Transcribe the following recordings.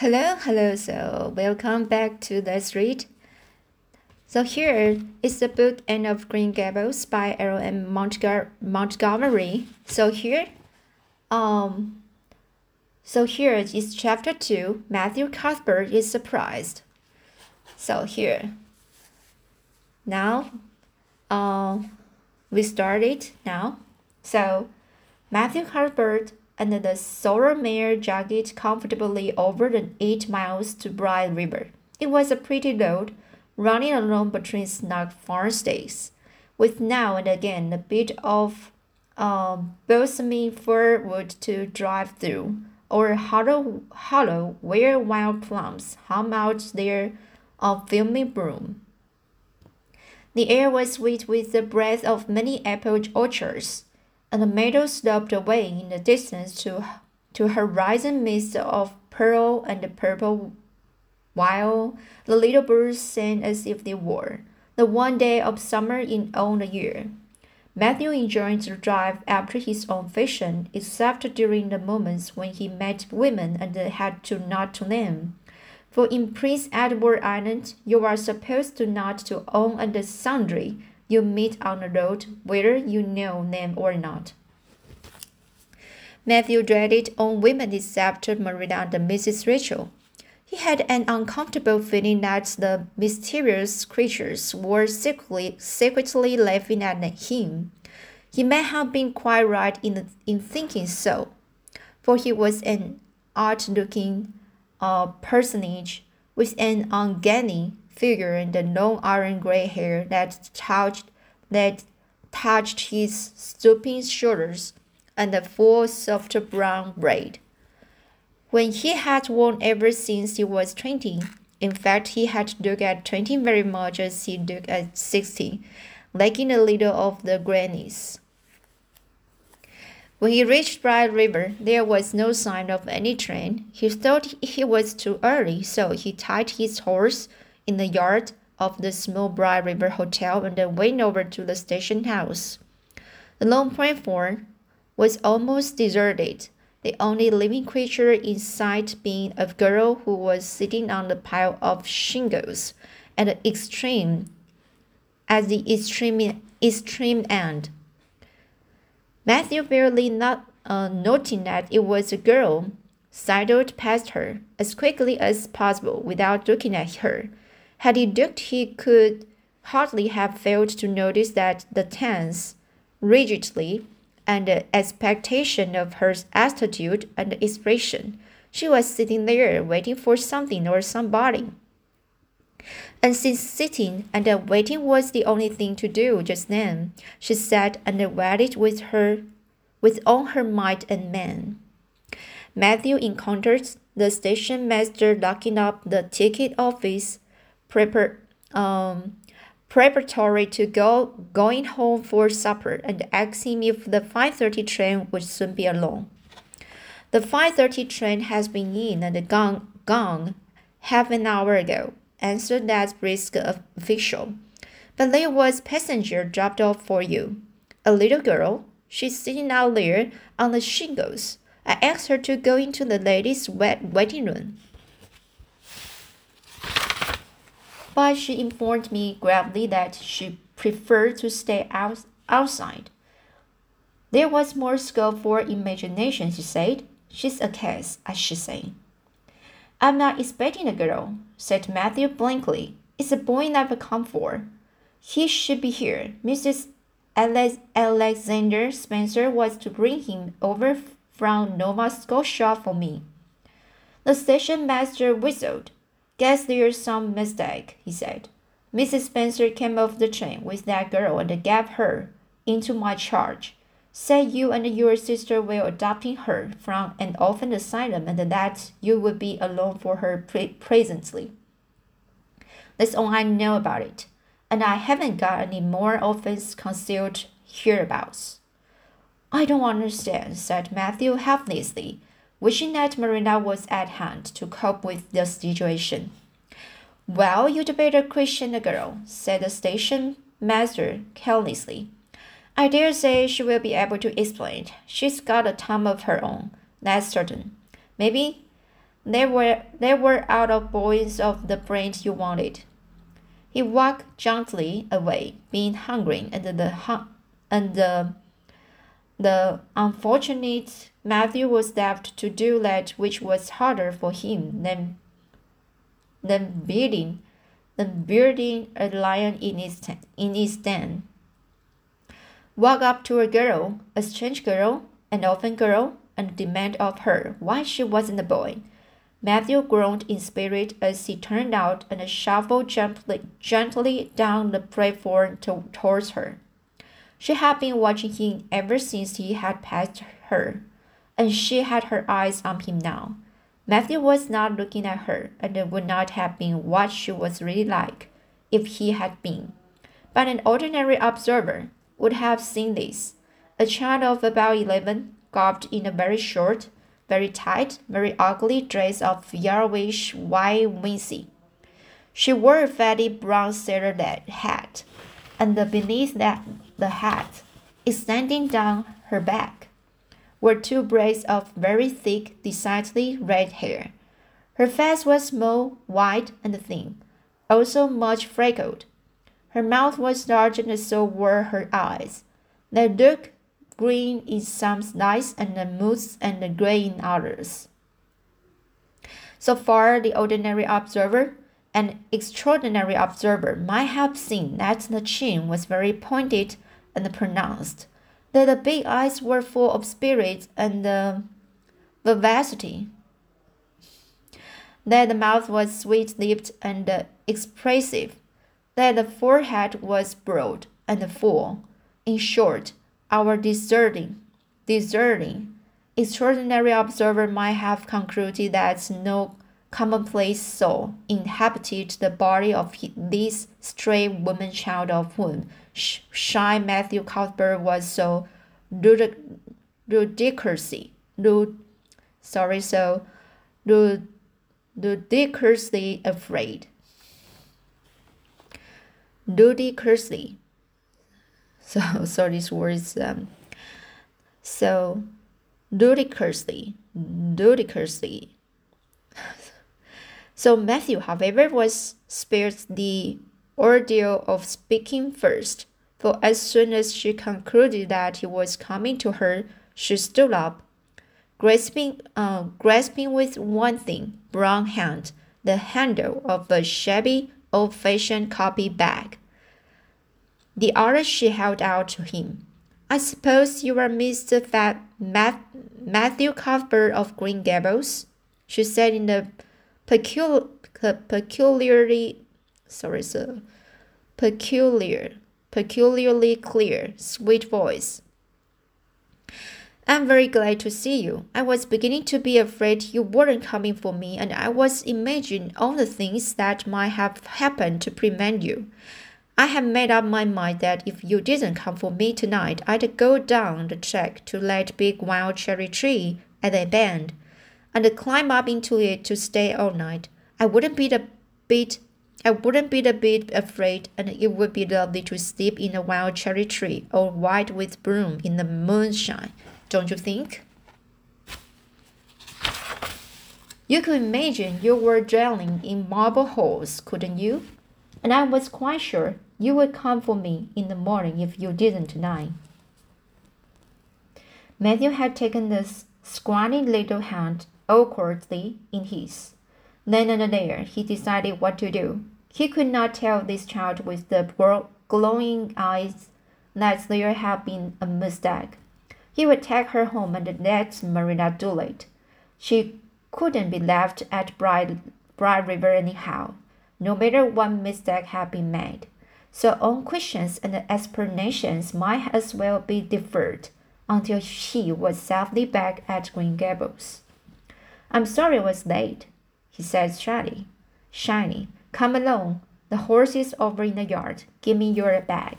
Hello, hello. So, welcome back to the street. So here is the book Anne of Green Gables by L.M. Montgomery. Montgomery. So here, um, so here is chapter two. Matthew Cuthbert is surprised. So here. Now, uh, we started now. So, Matthew Cuthbert and the Sorrel mare jogged comfortably over the eight miles to Bright River. It was a pretty road, running along between snug farmsteads, with now and again a bit of um, balsamy fir wood to drive through, or a hollow, hollow where wild plums hung out their uh, filmy bloom. The air was sweet with the breath of many apple orchards and the meadow sloped away in the distance to, to horizon mist of pearl and purple, while the little birds sang as if they were the one day of summer in all the year. Matthew enjoyed the drive after his own fashion, except during the moments when he met women and had to nod to them. For in Prince Edward Island, you are supposed to nod to all and sundry you meet on the road, whether you know them or not. Matthew dreaded all women except Marilla and Mrs. Rachel. He had an uncomfortable feeling that the mysterious creatures were secretly, secretly laughing at him. He may have been quite right in, in thinking so, for he was an odd looking uh, personage with an uncanny figure and the long iron gray hair that touched that touched his stooping shoulders and the full soft brown braid. When he had worn ever since he was twenty, in fact he had looked at twenty very much as he looked at sixty, lacking a little of the grayness. When he reached Bright River, there was no sign of any train. He thought he was too early, so he tied his horse in the yard of the small Bright River Hotel and then went over to the station house. The long platform was almost deserted, the only living creature in sight being a girl who was sitting on the pile of shingles at the extreme at the extreme extreme end. Matthew barely not uh, noting that it was a girl sidled past her as quickly as possible without looking at her had he looked, he could hardly have failed to notice that the tense, rigidly, and the expectation of her attitude and expression. She was sitting there waiting for something or somebody. And since sitting and waiting was the only thing to do just then, she sat and waited with her with all her might and main. Matthew encountered the station master locking up the ticket office prepar um, preparatory to go going home for supper and asking if the 5:30 train would soon be along. The 5:30 train has been in and gone gone half an hour ago, answered that brisk official. But there was passenger dropped off for you. A little girl. She's sitting out there on the shingles. I asked her to go into the ladies' waiting room. But she informed me gravely that she preferred to stay out, outside. There was more scope for imagination, she said. She's a case, I should say. I'm not expecting a girl, said Matthew blankly. It's a boy I've come for. He should be here. Mrs. Alex Alexander Spencer was to bring him over from Nova Scotia for me. The station master whistled. Guess there's some mistake, he said. Mrs. Spencer came off the train with that girl and gave her into my charge. Said you and your sister were adopting her from an orphan asylum and that you would be alone for her pre presently. That's all I know about it, and I haven't got any more orphans concealed hereabouts. I don't understand, said Matthew helplessly wishing that Marilla was at hand to cope with the situation. Well, you'd better question the girl, said the station master carelessly. I dare say she will be able to explain. She's got a tongue of her own, that's certain. Maybe, They were they were out of boys of the brand you wanted. He walked jauntily away, being hungry, and the and the the unfortunate Matthew was left to do that which was harder for him than than beating than bearding a lion in his, in its den. Walk up to a girl, a strange girl, an orphan girl, and demand of her why she wasn't a boy. Matthew groaned in spirit as he turned out and shuffled gently, gently down the platform to, towards her. She had been watching him ever since he had passed her, and she had her eyes on him now. Matthew was not looking at her, and it would not have been what she was really like if he had been. But an ordinary observer would have seen this. A child of about eleven, garbed in a very short, very tight, very ugly dress of yellowish white wincey. She wore a fatty brown sailor hat, and beneath that the hat, extending down her back, were two braids of very thick, decidedly red hair. Her face was small, white, and thin, also much freckled. Her mouth was large, and so were her eyes. They looked green in some lights and moose and gray in others. So far, the ordinary observer an extraordinary observer might have seen that the chin was very pointed and pronounced, that the big eyes were full of spirit and uh, vivacity, that the mouth was sweet lipped and uh, expressive, that the forehead was broad and full. In short, our discerning, discerning, extraordinary observer might have concluded that no commonplace soul inhabited the body of this stray woman child of whom shy Matthew Cuthbert was so ludicrously, lud, sorry, so lud, ludicrously afraid. Ludicrously, so so this word um, so ludicrously ludicrously so matthew however was spared the ordeal of speaking first for as soon as she concluded that he was coming to her she stood up grasping uh, grasping with one thin brown hand the handle of a shabby old-fashioned copy bag the other she held out to him. I suppose you are Mr. Fat Matthew Cuthbert of Green Gables, she said in a peculiar, peculiarly, sorry, sir, peculiar, peculiarly clear, sweet voice. I'm very glad to see you. I was beginning to be afraid you weren't coming for me, and I was imagining all the things that might have happened to prevent you. I have made up my mind that if you didn't come for me tonight, I'd go down the track to that big wild cherry tree at the bend and climb up into it to stay all night. I wouldn't be a bit I wouldn't be a bit afraid, and it would be lovely to sleep in a wild cherry tree, all white with bloom in the moonshine. Don't you think? You could imagine you were dwelling in marble halls, couldn't you? And I was quite sure you would come for me in the morning if you didn't tonight. Matthew had taken the scrawny little hand awkwardly in his. Then and there, he decided what to do. He could not tell this child with the glowing eyes that there had been a mistake. He would take her home and let Marilla do it. She couldn't be left at Bright, Bright River anyhow, no matter what mistake had been made so all questions and explanations might as well be deferred until she was safely back at Green Gables. I'm sorry I was late, he said shyly. Shiny, come along. The horse is over in the yard. Give me your bag.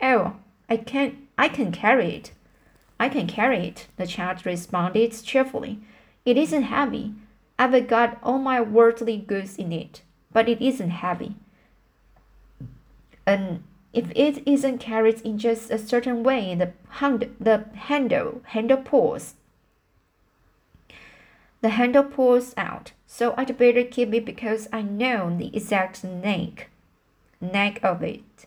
Oh, I can I can carry it. I can carry it, the child responded cheerfully. It isn't heavy. I've got all my worldly goods in it, but it isn't heavy and if it isn't carried in just a certain way, the, hand, the handle, handle pulls. The handle pulls out, so I'd better keep it because I know the exact neck, neck of it.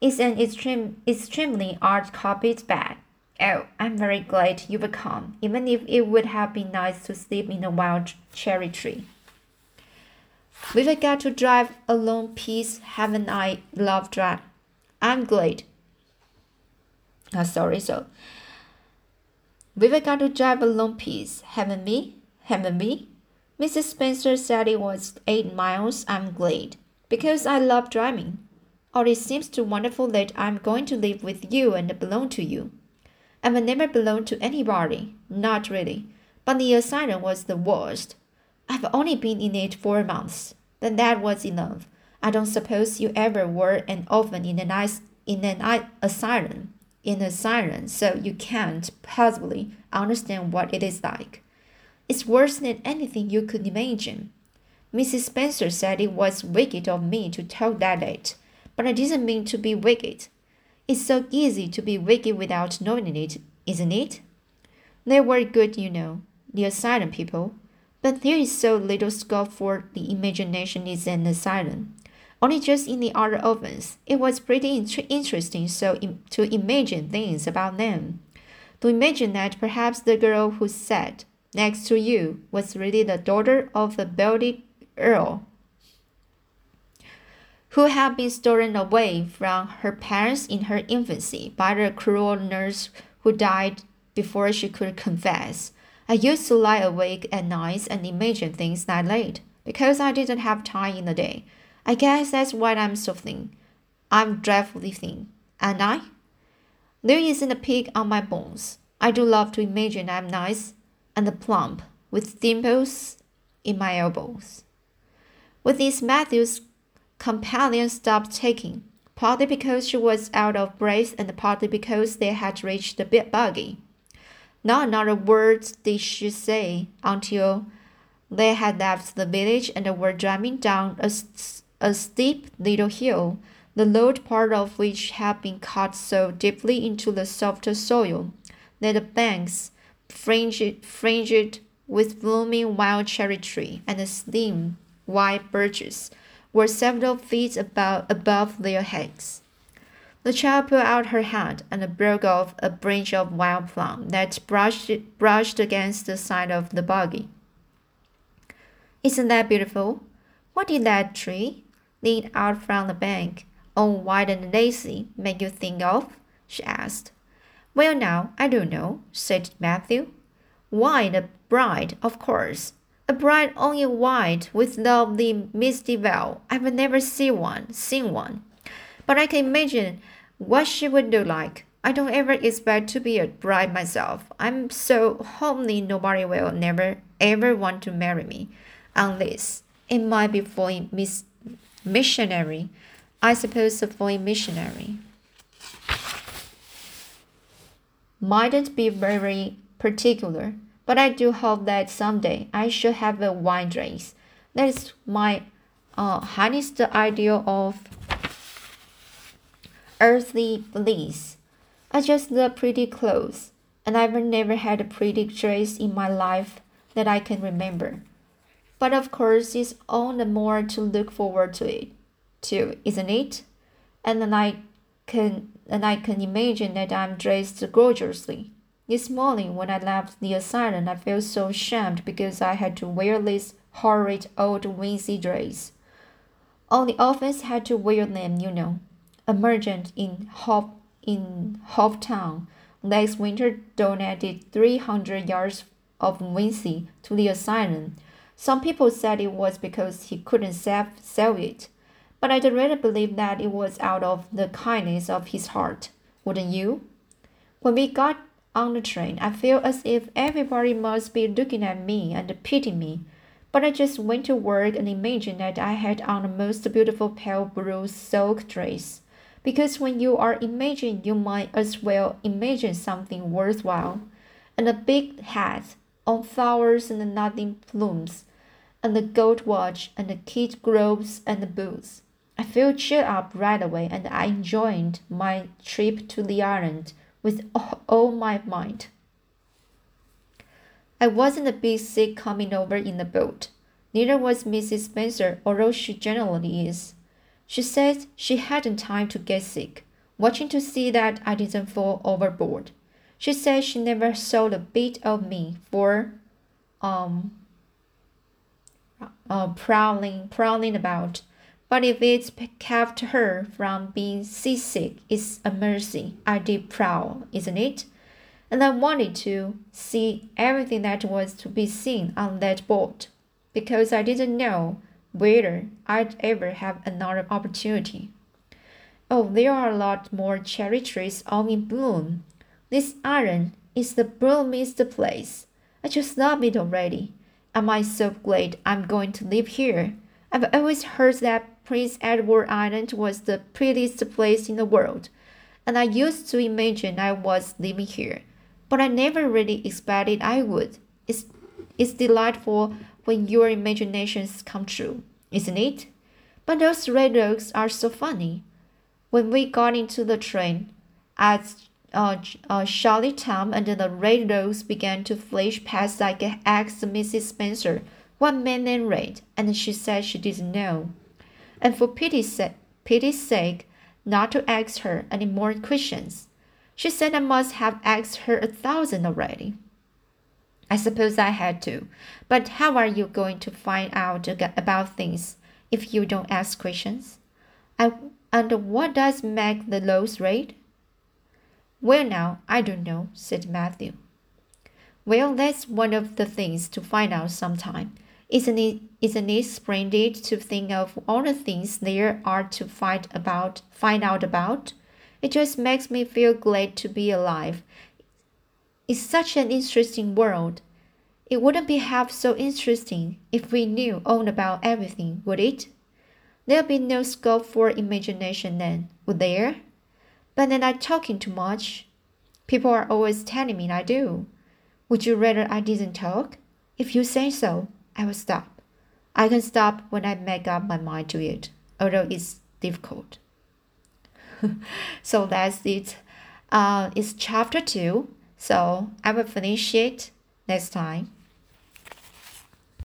It's an extreme, extremely art copied bag. Oh, I'm very glad you've come, even if it would have been nice to sleep in a wild cherry tree. We've got to drive a long piece, haven't I? Love drive. I'm glad. Oh, sorry, so we've got to drive a long piece, haven't we? Haven't we? Mrs. Spencer said it was eight miles. I'm glad because I love driving. Oh, it seems too wonderful that I'm going to live with you and belong to you. I've never belonged to anybody, not really. But the asylum was the worst. I've only been in it four months. but that was enough. I don't suppose you ever were an orphan in an in an asylum, in a siren, so you can't possibly understand what it is like. It's worse than anything you could imagine. Mrs. Spencer said it was wicked of me to talk that late, but I didn't mean to be wicked. It's so easy to be wicked without knowing it, isn't it? They were good, you know, the asylum people. But there is so little scope for the imagination in an asylum. Only just in the other ovens, it was pretty interesting so Im to imagine things about them. To imagine that perhaps the girl who sat next to you was really the daughter of the wealthy earl who had been stolen away from her parents in her infancy by the cruel nurse who died before she could confess. I used to lie awake at nights and imagine things that late because I didn't have time in the day. I guess that's why I'm so thin. I'm dreadfully thin, and I? There isn't a pig on my bones. I do love to imagine I'm nice and plump, with dimples in my elbows. With this, Matthew's companion stopped taking, partly because she was out of breath and partly because they had reached the bit buggy. Not another word did she say until they had left the village and were driving down a, a steep little hill, the lower part of which had been cut so deeply into the softer soil that the banks, fringed, fringed with blooming wild cherry tree and slim white birches, were several feet above, above their heads. The child put out her hand and broke off a branch of wild plum that brushed, brushed against the side of the buggy. Isn't that beautiful? What is that tree, lean out from the bank, white and lacy, make you think of? she asked. Well, now, I don't know, said Matthew. Why, the bride, of course. A bride only white with lovely misty veil. I've never seen one, seen one. But I can imagine what she would look like. I don't ever expect to be a bride myself. I'm so homely nobody will never ever want to marry me. Unless it might be for a miss missionary. I suppose a missionary. Mightn't be very particular but I do hope that someday I shall have a wine dress. That is my uh, highest ideal of earthly bliss. I just love pretty clothes, and I've never had a pretty dress in my life that I can remember. But of course, it's all the more to look forward to it, too, isn't it? And then I can and I can imagine that I'm dressed gorgeously. This morning, when I left the asylum, I felt so ashamed because I had to wear this horrid old wincey dress. All the orphans had to wear them, you know. A merchant in Hop in Hopeton last winter donated 300 yards of wincey to the asylum. Some people said it was because he couldn't sell, it, but I really believe that it was out of the kindness of his heart. Wouldn't you? When we got on the train, I feel as if everybody must be looking at me and pitying me. But I just went to work and imagined that I had on the most beautiful pale blue silk dress. Because when you are imagining, you might as well imagine something worthwhile. And a big hat on flowers and nothing plumes, and the gold watch and the kid gloves and the boots. I felt cheered up right away and I enjoyed my trip to the island with all my might. I wasn't a bit sick coming over in the boat. Neither was Mrs. Spencer, although she generally is. She said she hadn't time to get sick, watching to see that I didn't fall overboard. She said she never saw a bit of me for, um, uh, prowling, prowling about. But if it's kept her from being seasick, it's a mercy. I did prowl, isn't it? And I wanted to see everything that was to be seen on that boat, because I didn't know whether I'd ever have another opportunity. Oh, there are a lot more cherry trees all in bloom. This island is the bloomingest place. I just love it already. Am I so glad I'm going to live here? I've always heard that Prince Edward Island was the prettiest place in the world, and I used to imagine I was living here, but I never really expected I would. It's, it's delightful when your imaginations come true, isn't it? But those red oaks are so funny. When we got into the train at uh, uh, Charlottetown and the red rose began to flash past like asked Mrs. Spencer one man named Red, and she said she didn't know. And for pity's sake, pity's sake, not to ask her any more questions. She said I must have asked her a thousand already. I suppose I had to, but how are you going to find out about things if you don't ask questions? I, and what does make the lows red? Well, now, I don't know, said Matthew. Well, that's one of the things to find out sometime. Isn't it, isn't it splendid to think of all the things there are to find about, find out about? It just makes me feel glad to be alive. It's such an interesting world. It wouldn't be half so interesting if we knew all about everything, would it? There'd be no scope for imagination then, would there? But then I'm talking too much. People are always telling me I do. Would you rather I didn't talk? If you say so, I will stop. I can stop when I make up my mind to it, although it's difficult. so that's it. Uh, it's chapter two. So I will finish it next time.